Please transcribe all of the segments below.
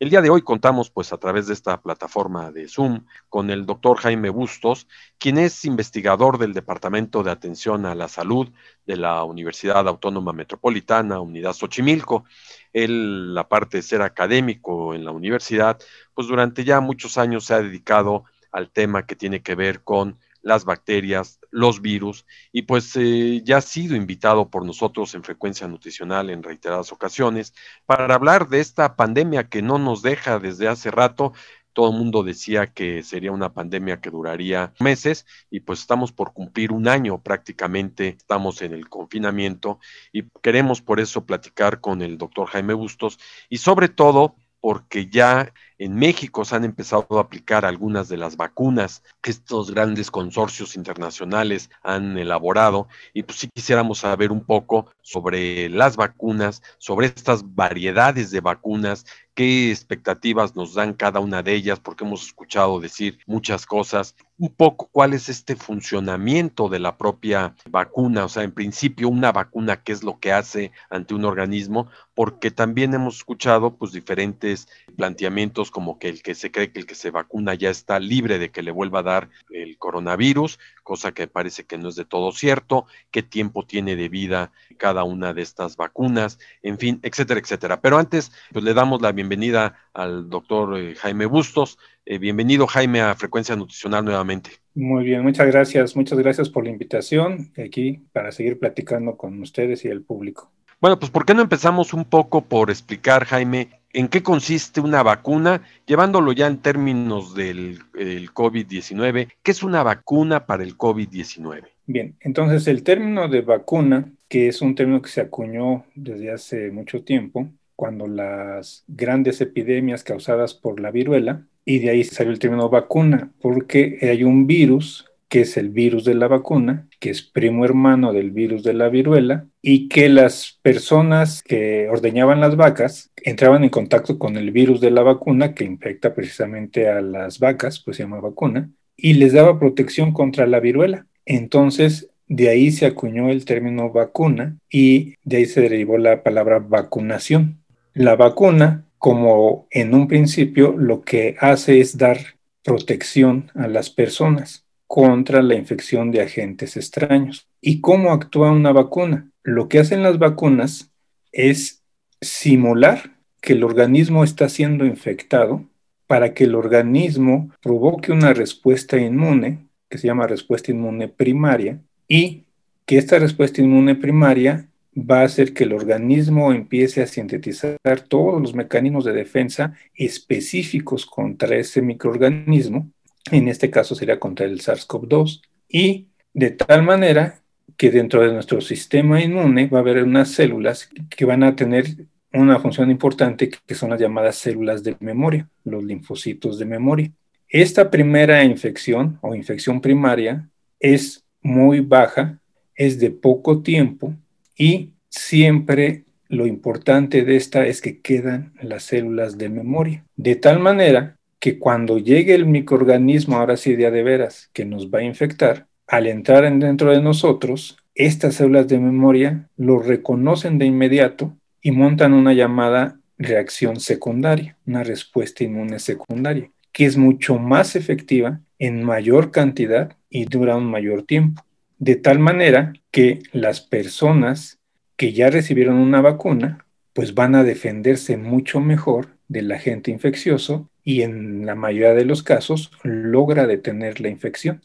El día de hoy contamos pues a través de esta plataforma de Zoom con el doctor Jaime Bustos, quien es investigador del Departamento de Atención a la Salud de la Universidad Autónoma Metropolitana, Unidad Xochimilco. Él, la parte de ser académico en la universidad, pues durante ya muchos años se ha dedicado al tema que tiene que ver con las bacterias, los virus, y pues eh, ya ha sido invitado por nosotros en frecuencia nutricional en reiteradas ocasiones para hablar de esta pandemia que no nos deja desde hace rato. Todo el mundo decía que sería una pandemia que duraría meses y pues estamos por cumplir un año prácticamente, estamos en el confinamiento y queremos por eso platicar con el doctor Jaime Bustos y sobre todo porque ya en México se han empezado a aplicar algunas de las vacunas que estos grandes consorcios internacionales han elaborado. Y pues sí quisiéramos saber un poco sobre las vacunas, sobre estas variedades de vacunas, qué expectativas nos dan cada una de ellas, porque hemos escuchado decir muchas cosas, un poco cuál es este funcionamiento de la propia vacuna, o sea, en principio una vacuna, qué es lo que hace ante un organismo, porque también hemos escuchado pues diferentes planteamientos como que el que se cree que el que se vacuna ya está libre de que le vuelva a dar el coronavirus, cosa que parece que no es de todo cierto, qué tiempo tiene de vida cada una de estas vacunas, en fin, etcétera, etcétera. Pero antes, pues le damos la bienvenida al doctor eh, Jaime Bustos. Eh, bienvenido, Jaime, a Frecuencia Nutricional nuevamente. Muy bien, muchas gracias. Muchas gracias por la invitación aquí para seguir platicando con ustedes y el público. Bueno, pues ¿por qué no empezamos un poco por explicar, Jaime, en qué consiste una vacuna, llevándolo ya en términos del COVID-19? ¿Qué es una vacuna para el COVID-19? Bien, entonces el término de vacuna, que es un término que se acuñó desde hace mucho tiempo, cuando las grandes epidemias causadas por la viruela, y de ahí salió el término vacuna, porque hay un virus que es el virus de la vacuna, que es primo hermano del virus de la viruela, y que las personas que ordeñaban las vacas entraban en contacto con el virus de la vacuna, que infecta precisamente a las vacas, pues se llama vacuna, y les daba protección contra la viruela. Entonces, de ahí se acuñó el término vacuna y de ahí se derivó la palabra vacunación. La vacuna, como en un principio, lo que hace es dar protección a las personas contra la infección de agentes extraños. ¿Y cómo actúa una vacuna? Lo que hacen las vacunas es simular que el organismo está siendo infectado para que el organismo provoque una respuesta inmune, que se llama respuesta inmune primaria, y que esta respuesta inmune primaria va a hacer que el organismo empiece a sintetizar todos los mecanismos de defensa específicos contra ese microorganismo, en este caso sería contra el SARS-CoV-2, y de tal manera que dentro de nuestro sistema inmune va a haber unas células que van a tener una función importante que son las llamadas células de memoria, los linfocitos de memoria. Esta primera infección o infección primaria es muy baja, es de poco tiempo y siempre lo importante de esta es que quedan las células de memoria. De tal manera que cuando llegue el microorganismo, ahora sí de de veras, que nos va a infectar, al entrar dentro de nosotros, estas células de memoria lo reconocen de inmediato y montan una llamada reacción secundaria, una respuesta inmune secundaria, que es mucho más efectiva en mayor cantidad y dura un mayor tiempo. de tal manera que las personas que ya recibieron una vacuna, pues van a defenderse mucho mejor del agente infeccioso y en la mayoría de los casos logra detener la infección.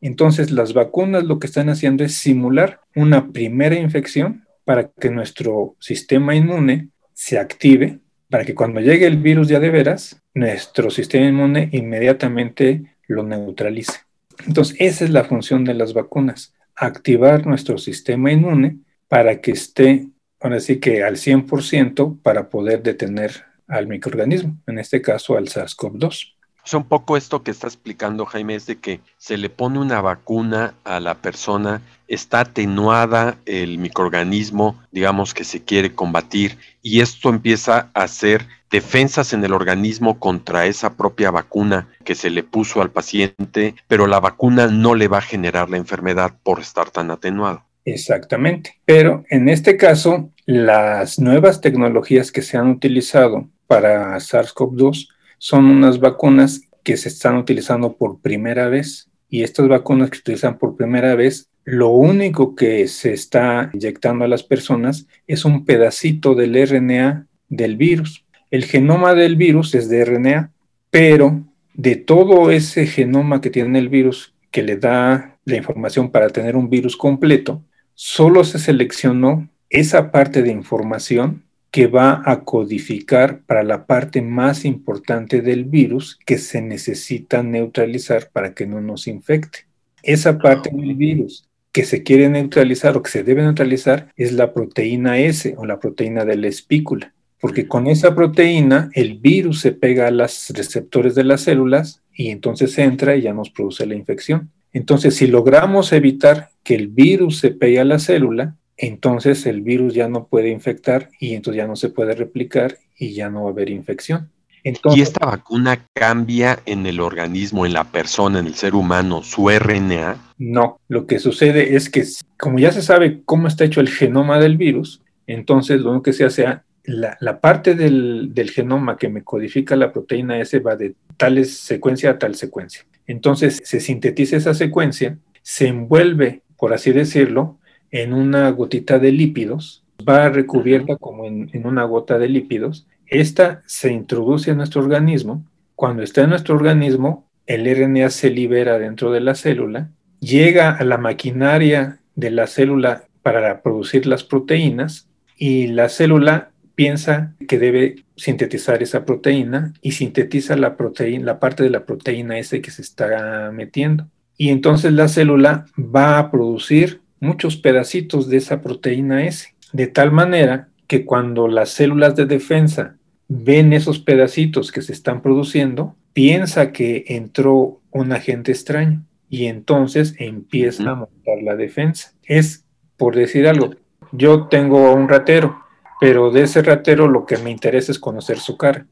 Entonces las vacunas lo que están haciendo es simular una primera infección para que nuestro sistema inmune se active, para que cuando llegue el virus ya de veras, nuestro sistema inmune inmediatamente lo neutralice. Entonces esa es la función de las vacunas, activar nuestro sistema inmune para que esté, ahora sí que al 100% para poder detener al microorganismo, en este caso al SARS-CoV-2. O sea, un poco esto que está explicando Jaime es de que se le pone una vacuna a la persona, está atenuada el microorganismo, digamos, que se quiere combatir, y esto empieza a hacer defensas en el organismo contra esa propia vacuna que se le puso al paciente, pero la vacuna no le va a generar la enfermedad por estar tan atenuado. Exactamente. Pero en este caso, las nuevas tecnologías que se han utilizado para SARS-CoV-2 son unas vacunas que se están utilizando por primera vez. Y estas vacunas que se utilizan por primera vez, lo único que se está inyectando a las personas es un pedacito del RNA del virus. El genoma del virus es de RNA, pero de todo ese genoma que tiene el virus, que le da la información para tener un virus completo, solo se seleccionó esa parte de información que va a codificar para la parte más importante del virus que se necesita neutralizar para que no nos infecte. Esa parte del virus que se quiere neutralizar o que se debe neutralizar es la proteína S o la proteína de la espícula, porque con esa proteína el virus se pega a los receptores de las células y entonces entra y ya nos produce la infección. Entonces, si logramos evitar que el virus se pegue a la célula, entonces el virus ya no puede infectar y entonces ya no se puede replicar y ya no va a haber infección. ¿Y esta vacuna cambia en el organismo, en la persona, en el ser humano, su RNA? No, lo que sucede es que como ya se sabe cómo está hecho el genoma del virus, entonces lo único que se hace, la, la parte del, del, genoma que me codifica la proteína S va de tal secuencia a tal secuencia. Entonces se sintetiza esa secuencia, se envuelve, por así decirlo, en una gotita de lípidos, va recubierta como en, una gota de lípidos. Esta se introduce en nuestro organismo. Cuando está en nuestro organismo, el RNA se libera dentro de la célula, llega a la maquinaria de la célula para producir las proteínas y la célula piensa que debe sintetizar esa proteína y sintetiza la proteína, la parte de la proteína S que se está metiendo. Y entonces la célula va a producir muchos pedacitos de esa proteína S, de tal manera que cuando las células de defensa ven esos pedacitos que se están produciendo, piensa que entró un agente extraño y entonces empieza a montar la defensa. Es, por decir algo, yo tengo un ratero, pero de ese ratero lo que me interesa es conocer su cara.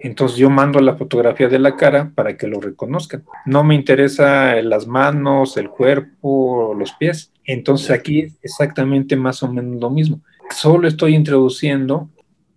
Entonces yo mando la fotografía de la cara para que lo reconozcan. No me interesa las manos, el cuerpo, los pies. Entonces aquí es exactamente más o menos lo mismo. Solo estoy introduciendo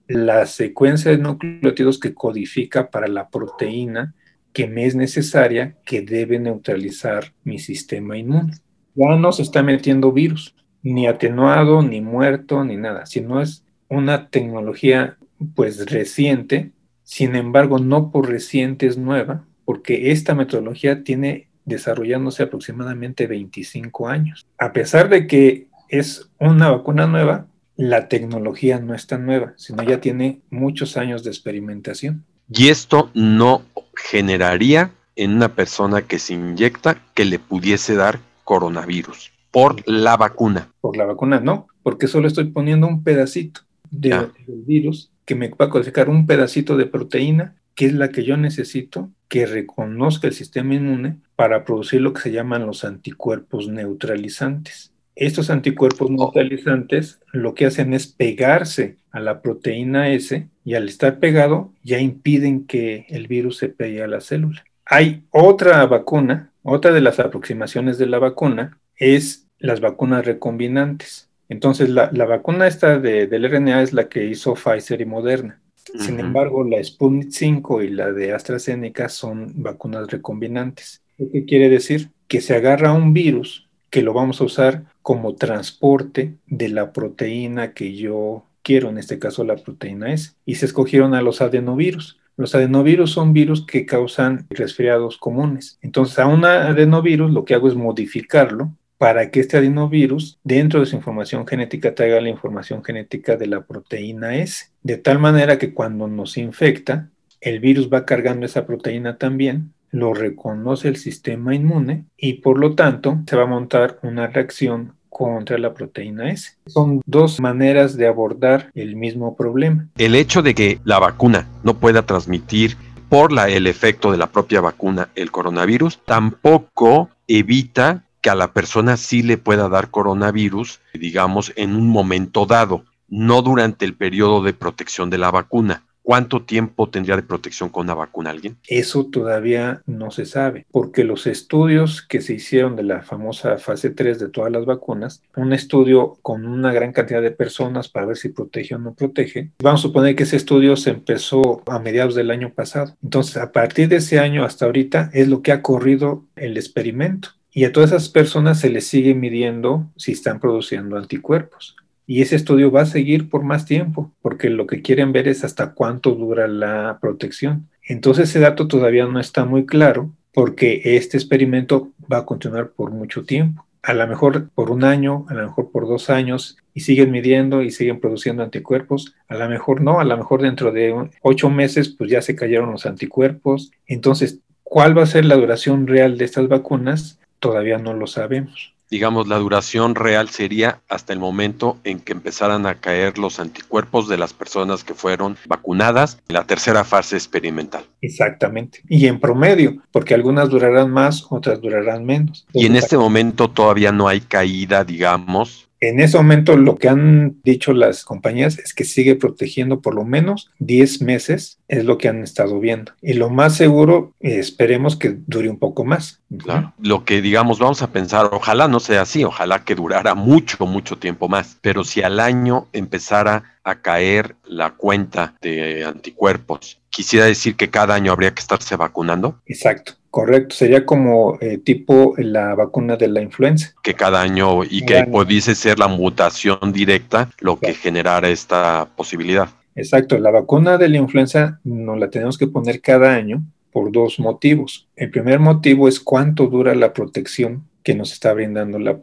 la secuencia de nucleótidos que codifica para la proteína que me es necesaria que debe neutralizar mi sistema inmune. Ya no se está metiendo virus, ni atenuado, ni muerto, ni nada, sino es una tecnología pues reciente sin embargo, no por reciente es nueva, porque esta metodología tiene desarrollándose aproximadamente 25 años. A pesar de que es una vacuna nueva, la tecnología no es tan nueva, sino ya tiene muchos años de experimentación. Y esto no generaría en una persona que se inyecta que le pudiese dar coronavirus por la vacuna. Por la vacuna no, porque solo estoy poniendo un pedacito del virus que me va a codificar un pedacito de proteína, que es la que yo necesito, que reconozca el sistema inmune para producir lo que se llaman los anticuerpos neutralizantes. Estos anticuerpos neutralizantes lo que hacen es pegarse a la proteína S y al estar pegado ya impiden que el virus se pegue a la célula. Hay otra vacuna, otra de las aproximaciones de la vacuna es las vacunas recombinantes. Entonces, la, vacuna esta de, del RNA es la que hizo Pfizer y Moderna. Sin embargo, la Sputnik 5 y la de AstraZeneca son vacunas recombinantes. ¿Qué quiere decir? Que se agarra un virus que lo vamos a usar como transporte de la proteína que yo quiero, en este caso la proteína S, y se escogieron a los adenovirus. Los adenovirus son virus que causan resfriados comunes. Entonces, a un adenovirus lo que hago es modificarlo para que este adenovirus, dentro de su información genética, traiga la información genética de la proteína S, de tal manera que cuando nos infecta, el virus va cargando esa proteína también, lo reconoce el sistema inmune y por lo tanto se va a montar una reacción contra la proteína S. Son dos maneras de abordar el mismo problema. El hecho de que la vacuna no pueda transmitir por la, el efecto de la propia vacuna el coronavirus tampoco evita que a la persona sí le pueda dar coronavirus, digamos, en un momento dado, no durante el periodo de protección de la vacuna. ¿Cuánto tiempo tendría de protección con una vacuna alguien? Eso todavía no se sabe, porque los estudios que se hicieron de la famosa fase 3 de todas las vacunas, un estudio con una gran cantidad de personas para ver si protege o no protege, vamos a suponer que ese estudio se empezó a mediados del año pasado. Entonces, a partir de ese año hasta ahorita es lo que ha corrido el experimento. Y a todas esas personas se les sigue midiendo si están produciendo anticuerpos. Y ese estudio va a seguir por más tiempo, porque lo que quieren ver es hasta cuánto dura la protección. Entonces ese dato todavía no está muy claro, porque este experimento va a continuar por mucho tiempo. A lo mejor por un año, a lo mejor por dos años, y siguen midiendo y siguen produciendo anticuerpos. A lo mejor no, a lo mejor dentro de ocho meses, pues ya se cayeron los anticuerpos. Entonces, ¿cuál va a ser la duración real de estas vacunas? Todavía no lo sabemos digamos, la duración real sería hasta el momento en que empezaran a caer los anticuerpos de las personas que fueron vacunadas en la tercera fase experimental. Exactamente. Y en promedio, porque algunas durarán más, otras durarán menos. Y en este momento todavía no hay caída, digamos, en ese momento lo que han dicho las compañías es que sigue protegiendo por lo menos 10 meses, es lo que han estado viendo. Y lo más seguro, esperemos que dure un poco más. Claro. Lo que digamos, vamos a pensar, ojalá no sea así, ojalá que durara mucho, mucho tiempo más, pero si al año empezara a caer la cuenta de anticuerpos, quisiera decir que cada año habría que estarse vacunando. Exacto. Correcto, sería como eh, tipo la vacuna de la influenza. Que cada año y que pudiese ser la mutación directa lo que generara esta posibilidad. Exacto, la vacuna de la influenza nos la tenemos que poner cada año por dos motivos. El primer motivo es cuánto dura la protección que nos está brindando la,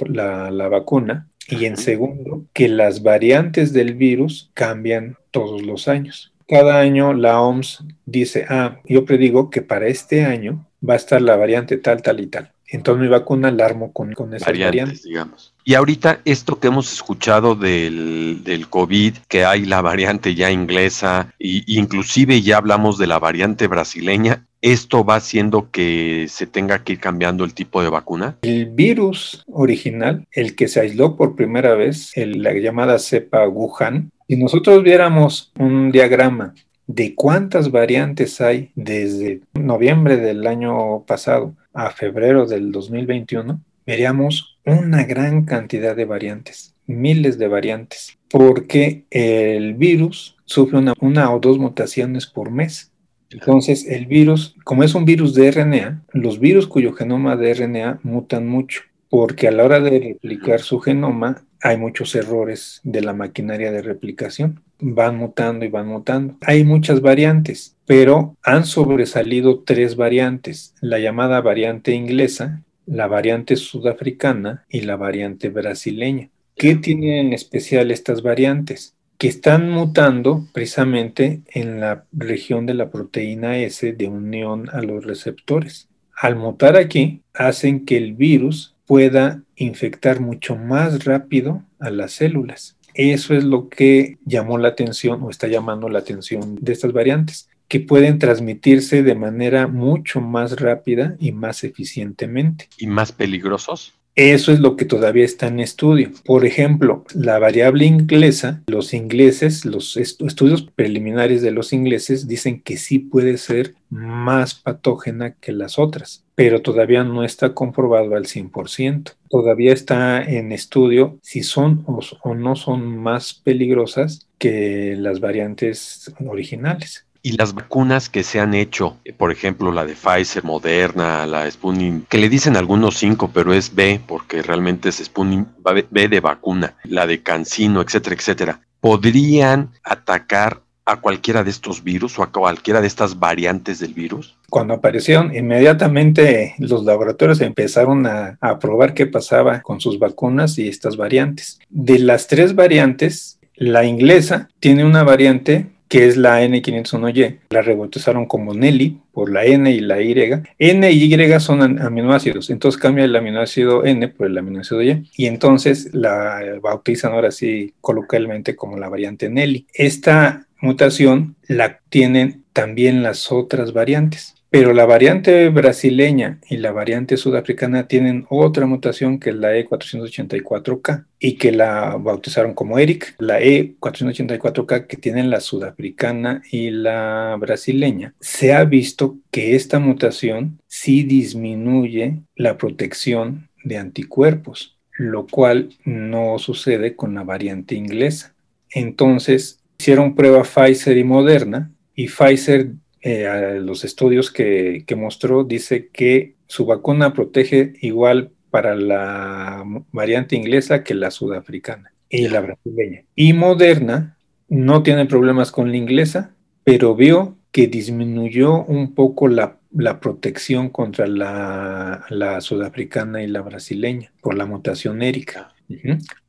la vacuna. Y en segundo, que las variantes del virus cambian todos los años. Cada año la OMS dice, ah, yo predigo que para este año va a estar la variante tal, tal y tal. Entonces mi vacuna la armo con, con esas variantes, digamos. Y ahorita esto que hemos escuchado del, del COVID, que hay la variante ya inglesa, e inclusive ya hablamos de la variante brasileña, ¿esto va haciendo que se tenga que ir cambiando el tipo de vacuna? El virus original, el que se aisló por primera vez, la llamada cepa Wuhan, si nosotros viéramos un diagrama de cuántas variantes hay desde noviembre del año pasado a febrero del 2021, veríamos una gran cantidad de variantes, miles de variantes, porque el virus sufre una, o dos mutaciones por mes. Entonces, el virus, como es un virus de RNA, los virus cuyo genoma de RNA mutan mucho, porque a la hora de replicar su genoma hay muchos errores de la maquinaria de replicación van mutando y van mutando. Hay muchas variantes, pero han sobresalido tres variantes, la llamada variante inglesa, la variante sudafricana y la variante brasileña. ¿Qué tienen en especial estas variantes? Que están mutando precisamente en la región de la proteína S de unión a los receptores. Al mutar aquí, hacen que el virus pueda infectar mucho más rápido a las células. Eso es lo que llamó la atención o está llamando la atención de estas variantes, que pueden transmitirse de manera mucho más rápida y más eficientemente. ¿Y más peligrosos? Eso es lo que todavía está en estudio. Por ejemplo, la variable inglesa, los ingleses, los estudios preliminares de los ingleses dicen que sí puede ser más patógena que las otras, pero todavía no está comprobado al 100%. Todavía está en estudio si son o, no son más peligrosas que las variantes originales. Y las vacunas que se han hecho, por ejemplo, la de Pfizer, Moderna, la Sputnik, que le dicen algunos cinco, pero es B, porque realmente es Sputnik B de vacuna, la de Cancino, etcétera, etcétera, podrían atacar a cualquiera de estos virus o a cualquiera de estas variantes del virus? Cuando aparecieron, inmediatamente los laboratorios empezaron a, a, probar qué pasaba con sus vacunas y estas variantes. De las tres variantes, la inglesa tiene una variante que es la N501Y. La rebautizaron como Nelly por la N y la Y. N y Y son aminoácidos, entonces cambia el aminoácido N por el aminoácido Y y entonces la bautizan ahora sí coloquialmente como la variante Nelly. Esta mutación la tienen también las otras variantes. Pero la variante brasileña y la variante sudafricana tienen otra mutación que es la E484K y que la bautizaron como ERIC. La E484K que tienen la sudafricana y la brasileña. Se ha visto que esta mutación sí disminuye la protección de anticuerpos, lo cual no sucede con la variante inglesa. Entonces, hicieron prueba Pfizer y Moderna y Pfizer eh, los estudios que, mostró, dice que su vacuna protege igual para la variante inglesa que la sudafricana y la brasileña. Y Moderna no tiene problemas con la inglesa, pero vio que disminuyó un poco la, protección contra la, la, sudafricana y la brasileña por la mutación érica.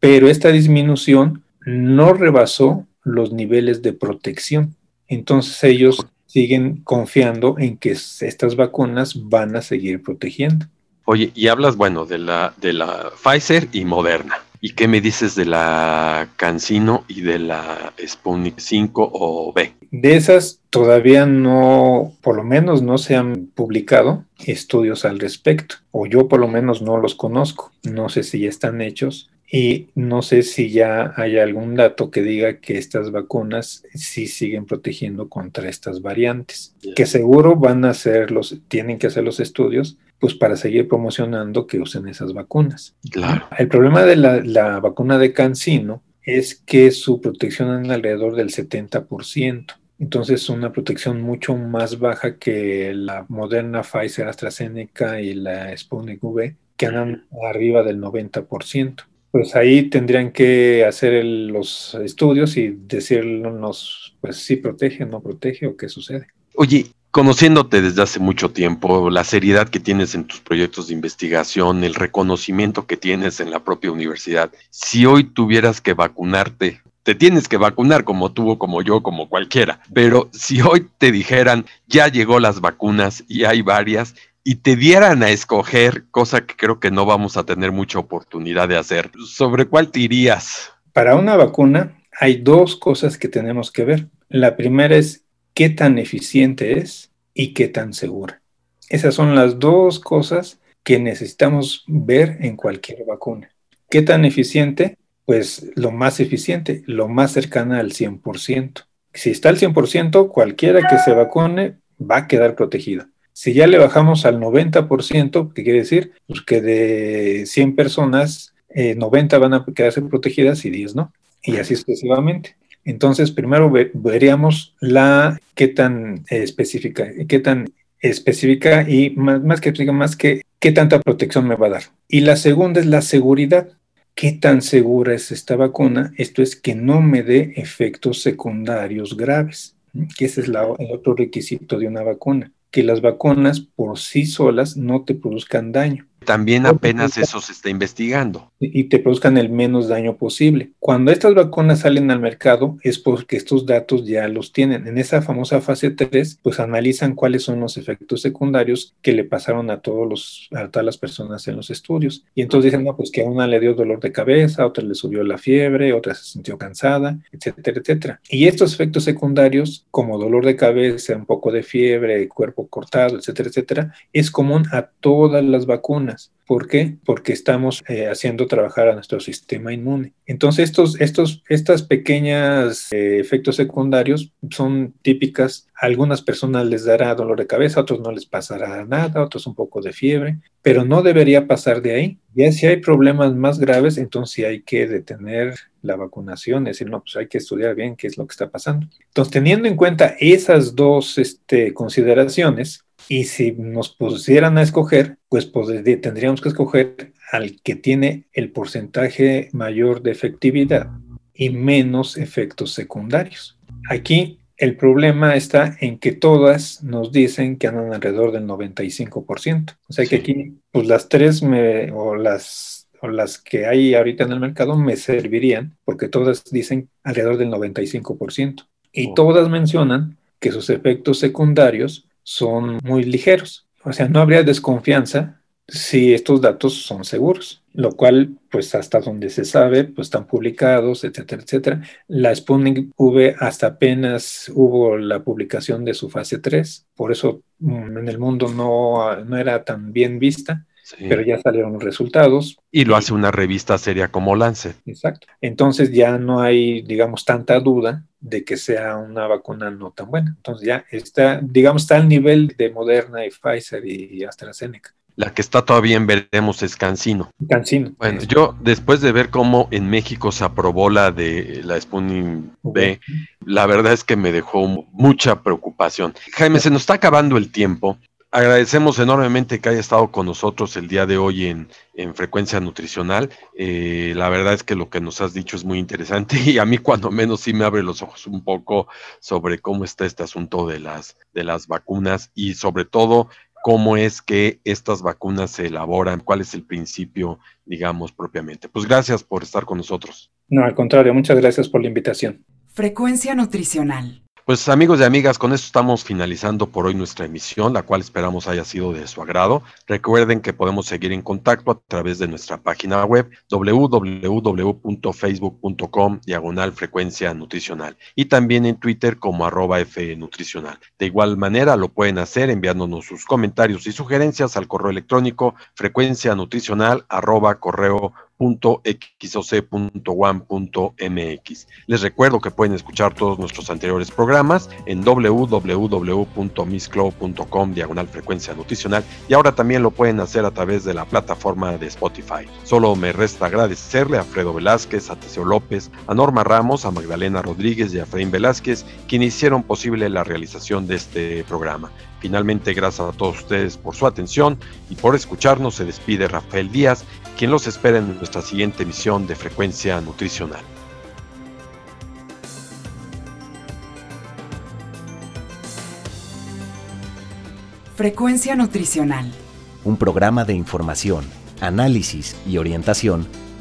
Pero esta disminución no rebasó los niveles de protección. Entonces ellos siguen confiando en que estas vacunas van a seguir protegiendo. Oye, y hablas, bueno, de la, de la Pfizer y Moderna. ¿Y qué me dices de la Cancino y de la Sputnik 5 o B? De esas todavía no, por lo menos no se han publicado estudios al respecto, o yo por lo menos no los conozco. No sé si ya están hechos, y no sé si ya hay algún dato que diga que estas vacunas sí siguen protegiendo contra estas variantes, que seguro van a hacer los, tienen que hacer los estudios, pues para seguir promocionando que usen esas vacunas. Claro. El problema de la, la vacuna de Cancino es que su protección es alrededor del 70%. Entonces, una protección mucho más baja que la Moderna, Pfizer, AstraZeneca y la Sputnik V, que andan arriba del 90% pues ahí tendrían que hacer los estudios y decirnos, pues si protege, no protege o qué sucede. Oye, conociéndote desde hace mucho tiempo, la seriedad que tienes en tus proyectos de investigación, el reconocimiento que tienes en la propia universidad, si hoy tuvieras que vacunarte, te tienes que vacunar como tú, como yo, como cualquiera, pero si hoy te dijeran, ya llegó las vacunas y hay varias, y te dieran a escoger, cosa que creo que no vamos a tener mucha oportunidad de hacer, ¿sobre cuál te irías? Para una vacuna hay dos cosas que tenemos que ver. La primera es qué tan eficiente es y qué tan segura. Esas son las dos cosas que necesitamos ver en cualquier vacuna. ¿Qué tan eficiente? Pues lo más eficiente, lo más cercana al 100%. Si está al 100%, cualquiera que se vacune va a quedar protegida. Si ya le bajamos al 90%, ¿qué quiere decir? Pues que de 100 personas, 90 eh, van a quedarse protegidas y 10 no, y así sucesivamente. Entonces, primero veríamos la qué tan específica, qué tan específica y más, más que más que qué tanta protección me va a dar. Y la segunda es la seguridad. ¿Qué tan segura es esta vacuna? Esto es que no me dé efectos secundarios graves, que ese es el otro requisito de una vacuna que las vacunas por sí solas no te produzcan daño. También apenas eso se está investigando. Y te produzcan el menos daño posible. Cuando estas vacunas salen al mercado es porque estos datos ya los tienen. En esa famosa fase 3, pues analizan cuáles son los efectos secundarios que le pasaron a, todos los, a todas las personas en los estudios. Y entonces dicen, no, pues que a una le dio dolor de cabeza, a otra le subió la fiebre, otra se sintió cansada, etcétera, etcétera. Y estos efectos secundarios, como dolor de cabeza, un poco de fiebre, cuerpo cortado, etcétera, etcétera, es común a todas las vacunas ¿Por qué? Porque estamos eh, haciendo trabajar a nuestro sistema inmune. Entonces, estos, estos, estas pequeñas eh, efectos secundarios son típicas. A algunas personas les dará dolor de cabeza, a otros no les pasará nada, a otros un poco de fiebre, pero no debería pasar de ahí. Ya si hay problemas más graves, entonces hay que detener la vacunación, es decir, no, pues hay que estudiar bien qué es lo que está pasando. Entonces, teniendo en cuenta esas dos este, consideraciones, y si nos pusieran a escoger, pues, tendríamos que escoger al que tiene el porcentaje mayor de efectividad y menos efectos secundarios. Aquí el problema está en que todas nos dicen que andan alrededor del 95%. O sea que aquí, pues las tres o las o las que hay ahorita en el mercado me servirían porque todas dicen alrededor del 95%. Y todas mencionan que sus efectos secundarios son muy ligeros. O sea, no habría desconfianza si estos datos son seguros, lo cual, pues hasta donde se sabe, pues están publicados, etcétera, etcétera. La Sputnik V hasta apenas hubo la publicación de su fase 3, por eso mm, en el mundo no, no era tan bien vista pero ya salieron los resultados. Y lo hace una revista seria como Lancet. Exacto. Entonces ya no hay, digamos, tanta duda de que sea una vacuna no tan buena. Entonces ya está, digamos, está al nivel de Moderna y Pfizer y AstraZeneca. La que está todavía en veremos es Cancino. Cancino. Bueno, yo después de ver cómo en México se aprobó la de la Sputnik B, la verdad es que me dejó mucha preocupación. Jaime, se nos está acabando el tiempo. Agradecemos enormemente que haya estado con nosotros el día de hoy en, Frecuencia Nutricional. Eh, la verdad es que lo que nos has dicho es muy interesante y a mí cuando menos sí me abre los ojos un poco sobre cómo está este asunto de las, de las vacunas y sobre todo cómo es que estas vacunas se elaboran, cuál es el principio, digamos, propiamente. Pues gracias por estar con nosotros. No, al contrario, muchas gracias por la invitación. Frecuencia Nutricional pues amigos y amigas, con esto estamos finalizando por hoy nuestra emisión, la cual esperamos haya sido de su agrado. Recuerden que podemos seguir en contacto a través de nuestra página web www.facebook.com diagonal frecuencia nutricional y también en Twitter como arroba F nutricional. De igual manera lo pueden hacer enviándonos sus comentarios y sugerencias al correo electrónico frecuencia nutricional arroba correo .xoc.1.mx. Les recuerdo que pueden escuchar todos nuestros anteriores programas en www.misclo.com diagonal frecuencia nutricional y ahora también lo pueden hacer a través de la plataforma de Spotify. Solo me resta agradecerle a Fredo Velázquez, a Teseo López, a Norma Ramos, a Magdalena Rodríguez y a Efraín Velázquez, quienes hicieron posible la realización de este programa. Finalmente, gracias a todos ustedes por su atención y por escucharnos. Se despide Rafael Díaz, quien los espera en nuestra siguiente emisión de Frecuencia Nutricional. Frecuencia Nutricional. Un programa de información, análisis y orientación